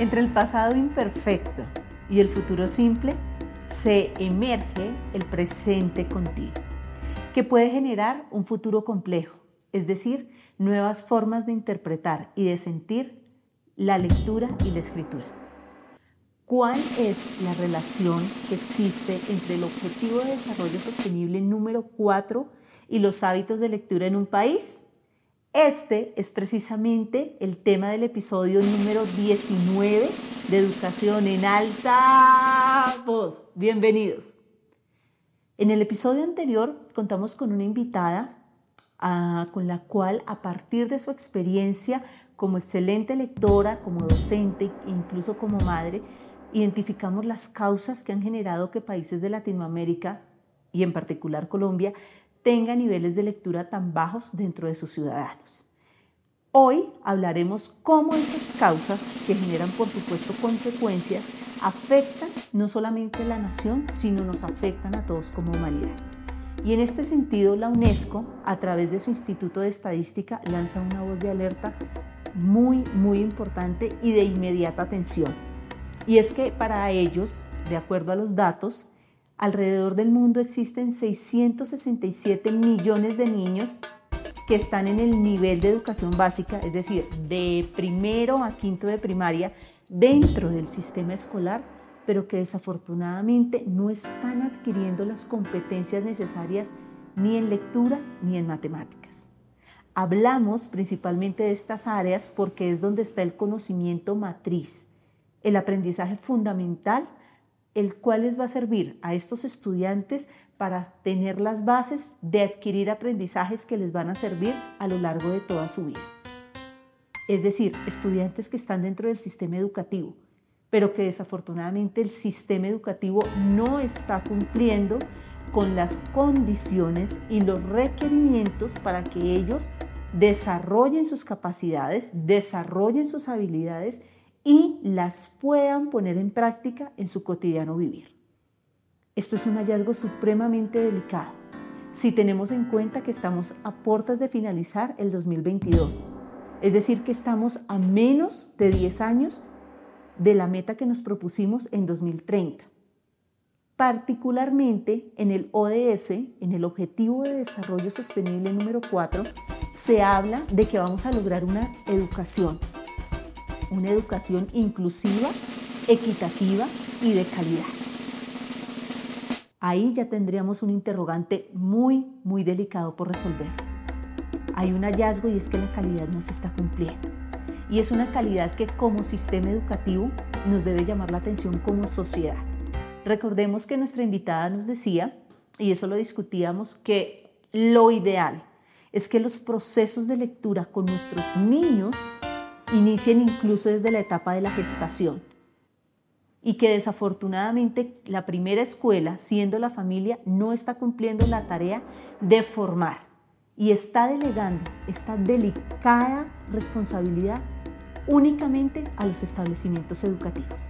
Entre el pasado imperfecto y el futuro simple se emerge el presente continuo, que puede generar un futuro complejo, es decir, nuevas formas de interpretar y de sentir la lectura y la escritura. ¿Cuál es la relación que existe entre el Objetivo de Desarrollo Sostenible número 4 y los hábitos de lectura en un país? Este es precisamente el tema del episodio número 19 de Educación en Alta Voz. Bienvenidos. En el episodio anterior contamos con una invitada ah, con la cual a partir de su experiencia como excelente lectora, como docente e incluso como madre, identificamos las causas que han generado que países de Latinoamérica y en particular Colombia tenga niveles de lectura tan bajos dentro de sus ciudadanos. Hoy hablaremos cómo esas causas, que generan por supuesto consecuencias, afectan no solamente a la nación, sino nos afectan a todos como humanidad. Y en este sentido, la UNESCO, a través de su Instituto de Estadística, lanza una voz de alerta muy, muy importante y de inmediata atención. Y es que para ellos, de acuerdo a los datos, Alrededor del mundo existen 667 millones de niños que están en el nivel de educación básica, es decir, de primero a quinto de primaria, dentro del sistema escolar, pero que desafortunadamente no están adquiriendo las competencias necesarias ni en lectura ni en matemáticas. Hablamos principalmente de estas áreas porque es donde está el conocimiento matriz, el aprendizaje fundamental el cual les va a servir a estos estudiantes para tener las bases de adquirir aprendizajes que les van a servir a lo largo de toda su vida. Es decir, estudiantes que están dentro del sistema educativo, pero que desafortunadamente el sistema educativo no está cumpliendo con las condiciones y los requerimientos para que ellos desarrollen sus capacidades, desarrollen sus habilidades y las puedan poner en práctica en su cotidiano vivir. Esto es un hallazgo supremamente delicado si tenemos en cuenta que estamos a puertas de finalizar el 2022, es decir, que estamos a menos de 10 años de la meta que nos propusimos en 2030. Particularmente en el ODS, en el Objetivo de Desarrollo Sostenible número 4, se habla de que vamos a lograr una educación una educación inclusiva, equitativa y de calidad. Ahí ya tendríamos un interrogante muy, muy delicado por resolver. Hay un hallazgo y es que la calidad no se está cumpliendo. Y es una calidad que como sistema educativo nos debe llamar la atención como sociedad. Recordemos que nuestra invitada nos decía, y eso lo discutíamos, que lo ideal es que los procesos de lectura con nuestros niños inicien incluso desde la etapa de la gestación y que desafortunadamente la primera escuela, siendo la familia, no está cumpliendo la tarea de formar y está delegando esta delicada responsabilidad únicamente a los establecimientos educativos.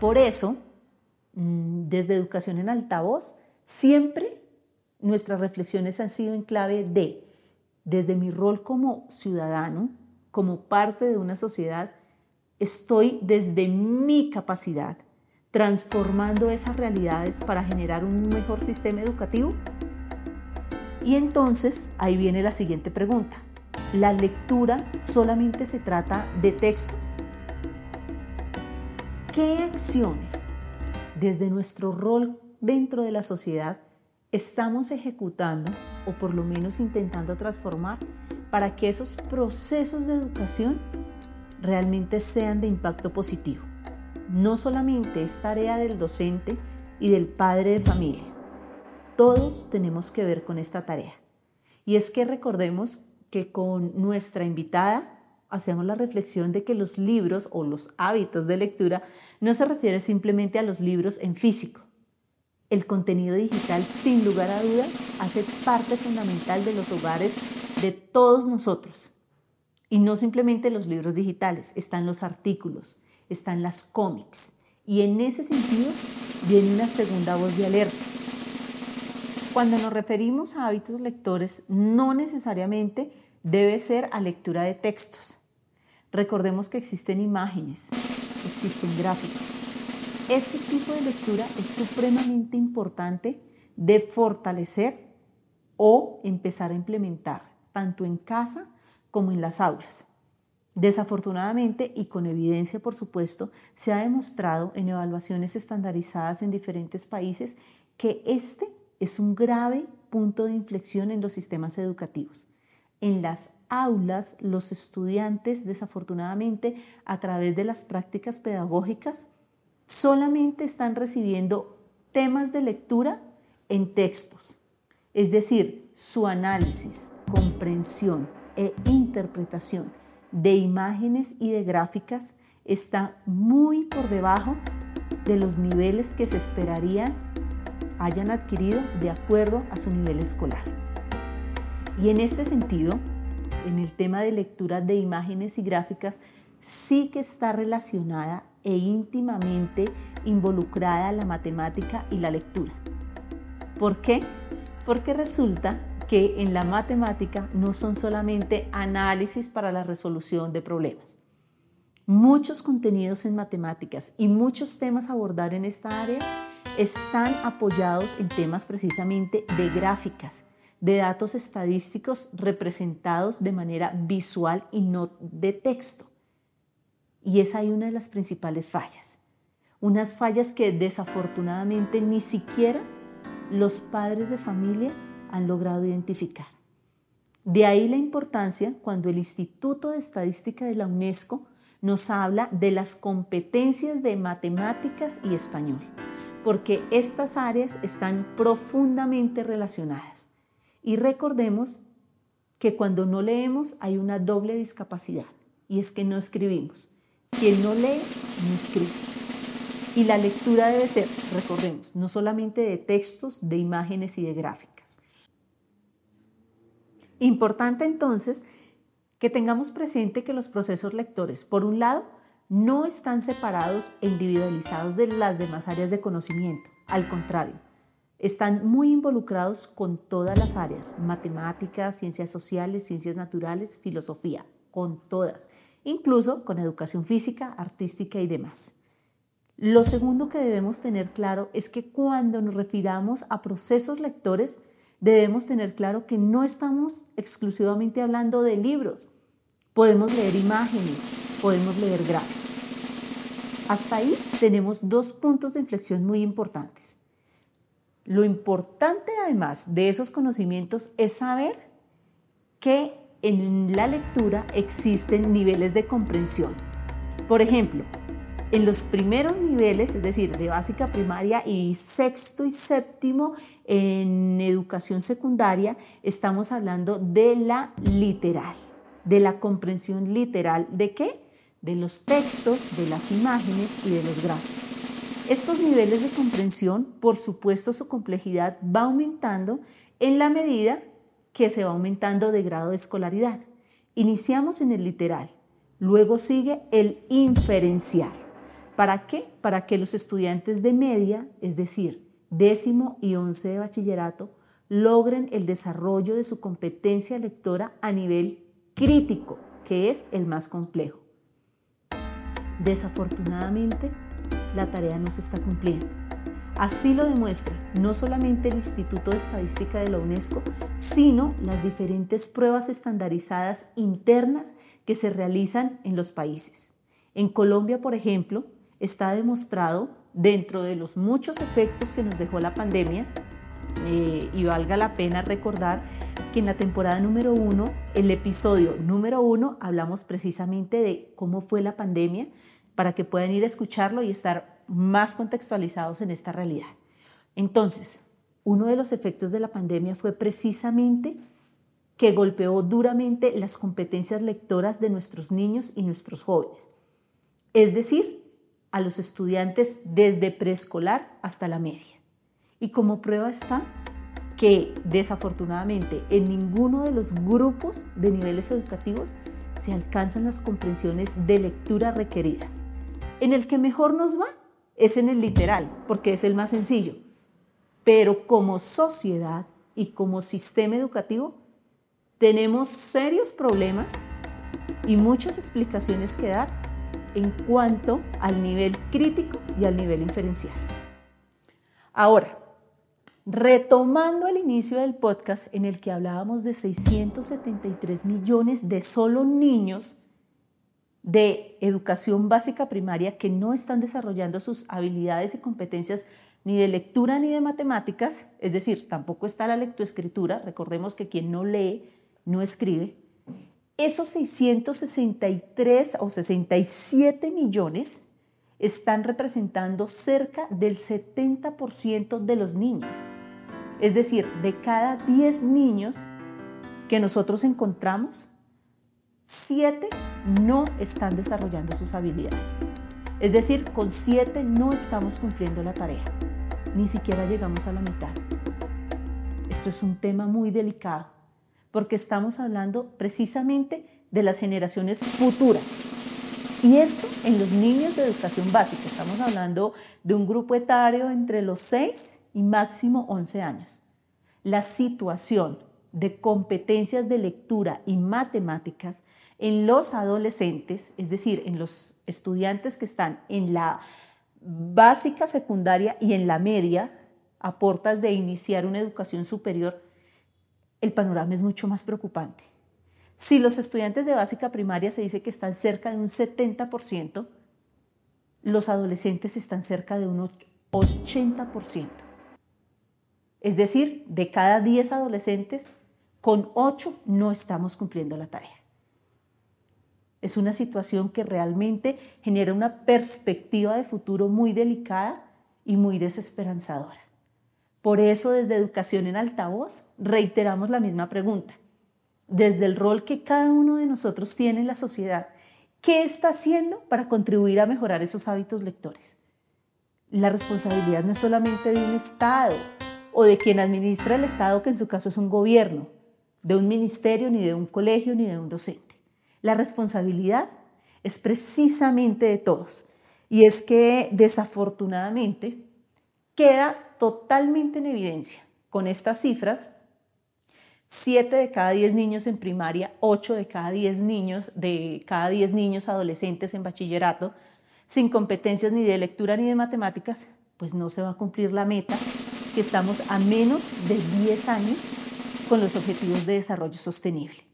Por eso, mm, desde Educación en Altavoz, siempre nuestras reflexiones han sido en clave de, desde mi rol como ciudadano, como parte de una sociedad, estoy desde mi capacidad transformando esas realidades para generar un mejor sistema educativo? Y entonces ahí viene la siguiente pregunta. ¿La lectura solamente se trata de textos? ¿Qué acciones desde nuestro rol dentro de la sociedad estamos ejecutando o por lo menos intentando transformar para que esos procesos de educación realmente sean de impacto positivo. No solamente es tarea del docente y del padre de familia. Todos tenemos que ver con esta tarea. Y es que recordemos que con nuestra invitada hacemos la reflexión de que los libros o los hábitos de lectura no se refiere simplemente a los libros en físico. El contenido digital, sin lugar a duda, hace parte fundamental de los hogares de todos nosotros. Y no simplemente los libros digitales, están los artículos, están las cómics. Y en ese sentido viene una segunda voz de alerta. Cuando nos referimos a hábitos lectores, no necesariamente debe ser a lectura de textos. Recordemos que existen imágenes, existen gráficos. Ese tipo de lectura es supremamente importante de fortalecer o empezar a implementar tanto en casa como en las aulas. Desafortunadamente y con evidencia, por supuesto, se ha demostrado en evaluaciones estandarizadas en diferentes países que este es un grave punto de inflexión en los sistemas educativos. En las aulas, los estudiantes, desafortunadamente, a través de las prácticas pedagógicas, solamente están recibiendo temas de lectura en textos, es decir, su análisis, comprensión e interpretación de imágenes y de gráficas está muy por debajo de los niveles que se esperaría hayan adquirido de acuerdo a su nivel escolar. Y en este sentido, en el tema de lectura de imágenes y gráficas, sí que está relacionada e íntimamente involucrada la matemática y la lectura. ¿Por qué? Porque resulta que en la matemática no son solamente análisis para la resolución de problemas. Muchos contenidos en matemáticas y muchos temas a abordar en esta área están apoyados en temas precisamente de gráficas, de datos estadísticos representados de manera visual y no de texto. Y esa es una de las principales fallas. Unas fallas que desafortunadamente ni siquiera los padres de familia han logrado identificar. De ahí la importancia cuando el Instituto de Estadística de la UNESCO nos habla de las competencias de matemáticas y español, porque estas áreas están profundamente relacionadas. Y recordemos que cuando no leemos hay una doble discapacidad, y es que no escribimos. Quien no lee, no escribe. Y la lectura debe ser, recordemos, no solamente de textos, de imágenes y de gráficas. Importante entonces que tengamos presente que los procesos lectores, por un lado, no están separados e individualizados de las demás áreas de conocimiento. Al contrario, están muy involucrados con todas las áreas, matemáticas, ciencias sociales, ciencias naturales, filosofía, con todas, incluso con educación física, artística y demás. Lo segundo que debemos tener claro es que cuando nos refiramos a procesos lectores, debemos tener claro que no estamos exclusivamente hablando de libros. Podemos leer imágenes, podemos leer gráficos. Hasta ahí tenemos dos puntos de inflexión muy importantes. Lo importante además de esos conocimientos es saber que en la lectura existen niveles de comprensión. Por ejemplo, en los primeros niveles, es decir, de básica primaria y sexto y séptimo en educación secundaria, estamos hablando de la literal, de la comprensión literal. ¿De qué? De los textos, de las imágenes y de los gráficos. Estos niveles de comprensión, por supuesto, su complejidad va aumentando en la medida que se va aumentando de grado de escolaridad. Iniciamos en el literal, luego sigue el inferencial. ¿Para qué? Para que los estudiantes de media, es decir, décimo y once de bachillerato, logren el desarrollo de su competencia lectora a nivel crítico, que es el más complejo. Desafortunadamente, la tarea no se está cumpliendo. Así lo demuestra no solamente el Instituto de Estadística de la UNESCO, sino las diferentes pruebas estandarizadas internas que se realizan en los países. En Colombia, por ejemplo, está demostrado dentro de los muchos efectos que nos dejó la pandemia, eh, y valga la pena recordar que en la temporada número uno, el episodio número uno, hablamos precisamente de cómo fue la pandemia para que puedan ir a escucharlo y estar más contextualizados en esta realidad. Entonces, uno de los efectos de la pandemia fue precisamente que golpeó duramente las competencias lectoras de nuestros niños y nuestros jóvenes. Es decir, a los estudiantes desde preescolar hasta la media. Y como prueba está que desafortunadamente en ninguno de los grupos de niveles educativos se alcanzan las comprensiones de lectura requeridas. En el que mejor nos va es en el literal, porque es el más sencillo. Pero como sociedad y como sistema educativo tenemos serios problemas y muchas explicaciones que dar en cuanto al nivel crítico y al nivel inferencial. Ahora, retomando el inicio del podcast en el que hablábamos de 673 millones de solo niños de educación básica primaria que no están desarrollando sus habilidades y competencias ni de lectura ni de matemáticas, es decir, tampoco está la lectoescritura, recordemos que quien no lee no escribe, esos 663 o 67 millones están representando cerca del 70% de los niños. Es decir, de cada 10 niños que nosotros encontramos, 7 no están desarrollando sus habilidades. Es decir, con 7 no estamos cumpliendo la tarea. Ni siquiera llegamos a la mitad. Esto es un tema muy delicado porque estamos hablando precisamente de las generaciones futuras. Y esto en los niños de educación básica. Estamos hablando de un grupo etario entre los 6 y máximo 11 años. La situación de competencias de lectura y matemáticas en los adolescentes, es decir, en los estudiantes que están en la básica secundaria y en la media, a portas de iniciar una educación superior, el panorama es mucho más preocupante. Si los estudiantes de básica primaria se dice que están cerca de un 70%, los adolescentes están cerca de un 80%. Es decir, de cada 10 adolescentes, con 8 no estamos cumpliendo la tarea. Es una situación que realmente genera una perspectiva de futuro muy delicada y muy desesperanzadora. Por eso desde Educación en Altavoz reiteramos la misma pregunta. Desde el rol que cada uno de nosotros tiene en la sociedad, ¿qué está haciendo para contribuir a mejorar esos hábitos lectores? La responsabilidad no es solamente de un Estado o de quien administra el Estado, que en su caso es un gobierno, de un ministerio, ni de un colegio, ni de un docente. La responsabilidad es precisamente de todos. Y es que desafortunadamente queda totalmente en evidencia con estas cifras. 7 de cada 10 niños en primaria, 8 de cada 10 niños, de cada 10 niños adolescentes en bachillerato, sin competencias ni de lectura ni de matemáticas, pues no se va a cumplir la meta, que estamos a menos de 10 años con los objetivos de desarrollo sostenible.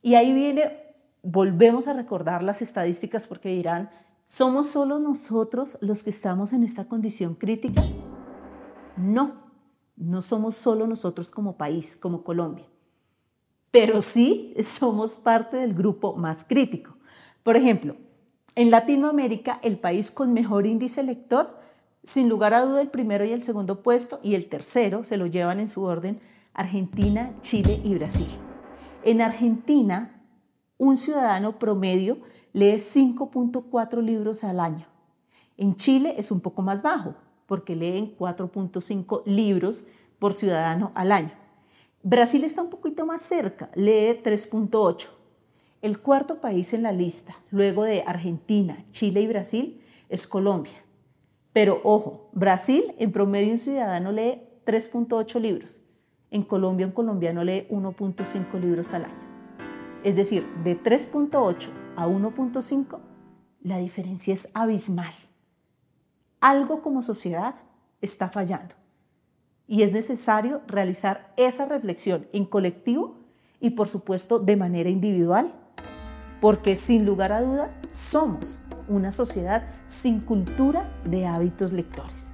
Y ahí viene, volvemos a recordar las estadísticas porque dirán, ¿somos solo nosotros los que estamos en esta condición crítica? No, no somos solo nosotros como país, como Colombia, pero sí somos parte del grupo más crítico. Por ejemplo, en Latinoamérica, el país con mejor índice lector, sin lugar a duda el primero y el segundo puesto, y el tercero se lo llevan en su orden Argentina, Chile y Brasil. En Argentina, un ciudadano promedio lee 5.4 libros al año. En Chile es un poco más bajo, porque leen 4.5 libros por ciudadano al año. Brasil está un poquito más cerca, lee 3.8. El cuarto país en la lista, luego de Argentina, Chile y Brasil, es Colombia. Pero ojo, Brasil en promedio un ciudadano lee 3.8 libros. En Colombia un colombiano lee 1.5 libros al año. Es decir, de 3.8 a 1.5, la diferencia es abismal algo como sociedad está fallando. Y es necesario realizar esa reflexión en colectivo y por supuesto de manera individual, porque sin lugar a duda somos una sociedad sin cultura de hábitos lectores.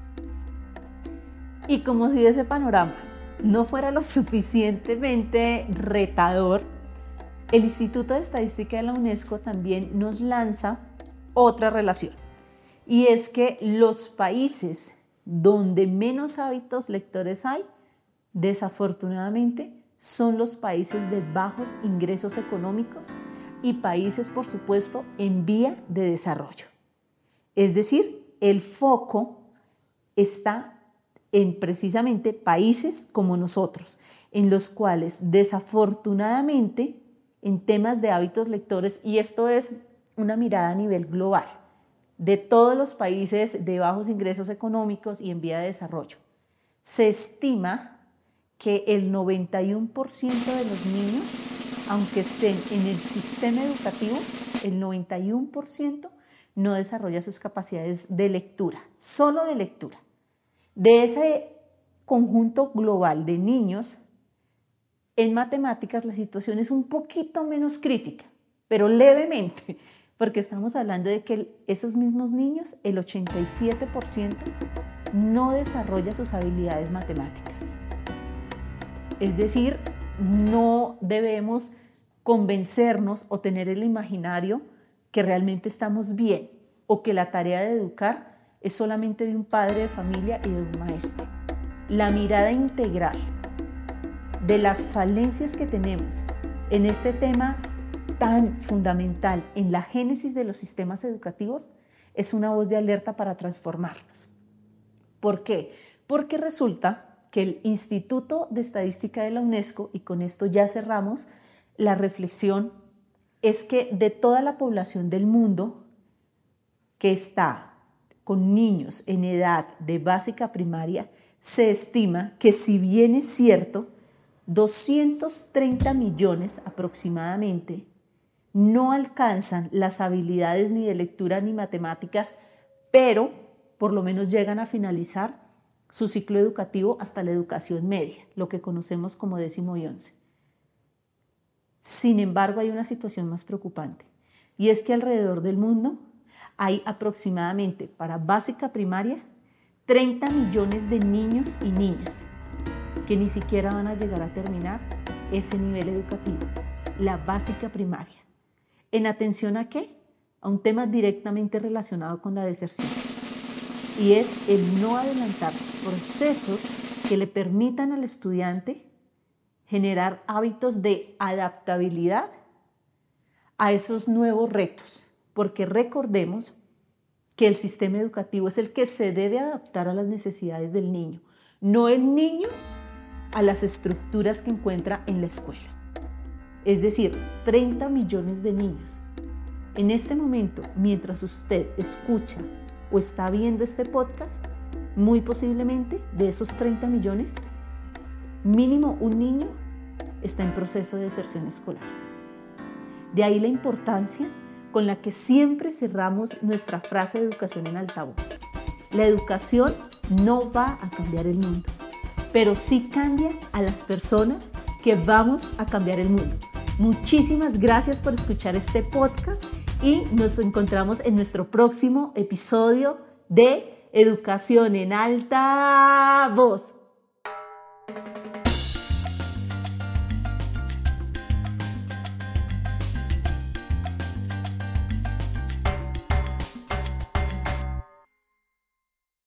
Y como si ese panorama no fuera lo suficientemente retador, el Instituto de Estadística de la UNESCO también nos lanza otra relación y es que los países donde menos hábitos lectores hay, desafortunadamente, son los países de bajos ingresos económicos y países, por supuesto, en vía de desarrollo. Es decir, el foco está en precisamente países como nosotros, en los cuales desafortunadamente en temas de hábitos lectores, y esto es una mirada a nivel global, de todos los países de bajos ingresos económicos y en vía de desarrollo. Se estima que el 91% de los niños, aunque estén en el sistema educativo, el 91% no desarrolla sus capacidades de lectura, solo de lectura. De ese conjunto global de niños, en matemáticas la situación es un poquito menos crítica, pero levemente, porque estamos hablando de que esos mismos niños, el 87% no desarrolla sus habilidades matemáticas. Es decir, no debemos convencernos o tener el imaginario que realmente estamos bien o que la tarea de educar es solamente de un padre de familia y de un maestro. La mirada integral de las falencias que tenemos en este tema tan fundamental en la génesis de los sistemas educativos es una voz de alerta para transformarlos. ¿Por qué? Porque resulta que el Instituto de Estadística de la UNESCO, y con esto ya cerramos la reflexión, es que de toda la población del mundo que está con niños en edad de básica primaria, se estima que si bien es cierto, 230 millones aproximadamente no alcanzan las habilidades ni de lectura ni matemáticas, pero por lo menos llegan a finalizar su ciclo educativo hasta la educación media, lo que conocemos como décimo y once. Sin embargo, hay una situación más preocupante y es que alrededor del mundo hay aproximadamente para básica primaria 30 millones de niños y niñas que ni siquiera van a llegar a terminar ese nivel educativo, la básica primaria. ¿En atención a qué? A un tema directamente relacionado con la deserción. Y es el no adelantar procesos que le permitan al estudiante generar hábitos de adaptabilidad a esos nuevos retos, porque recordemos que el sistema educativo es el que se debe adaptar a las necesidades del niño, no el niño a las estructuras que encuentra en la escuela. Es decir, 30 millones de niños. En este momento, mientras usted escucha o está viendo este podcast, muy posiblemente de esos 30 millones, mínimo un niño está en proceso de deserción escolar. De ahí la importancia con la que siempre cerramos nuestra frase de educación en altavoz. La educación no va a cambiar el mundo, pero sí cambia a las personas que vamos a cambiar el mundo. Muchísimas gracias por escuchar este podcast y nos encontramos en nuestro próximo episodio de Educación en Alta Voz.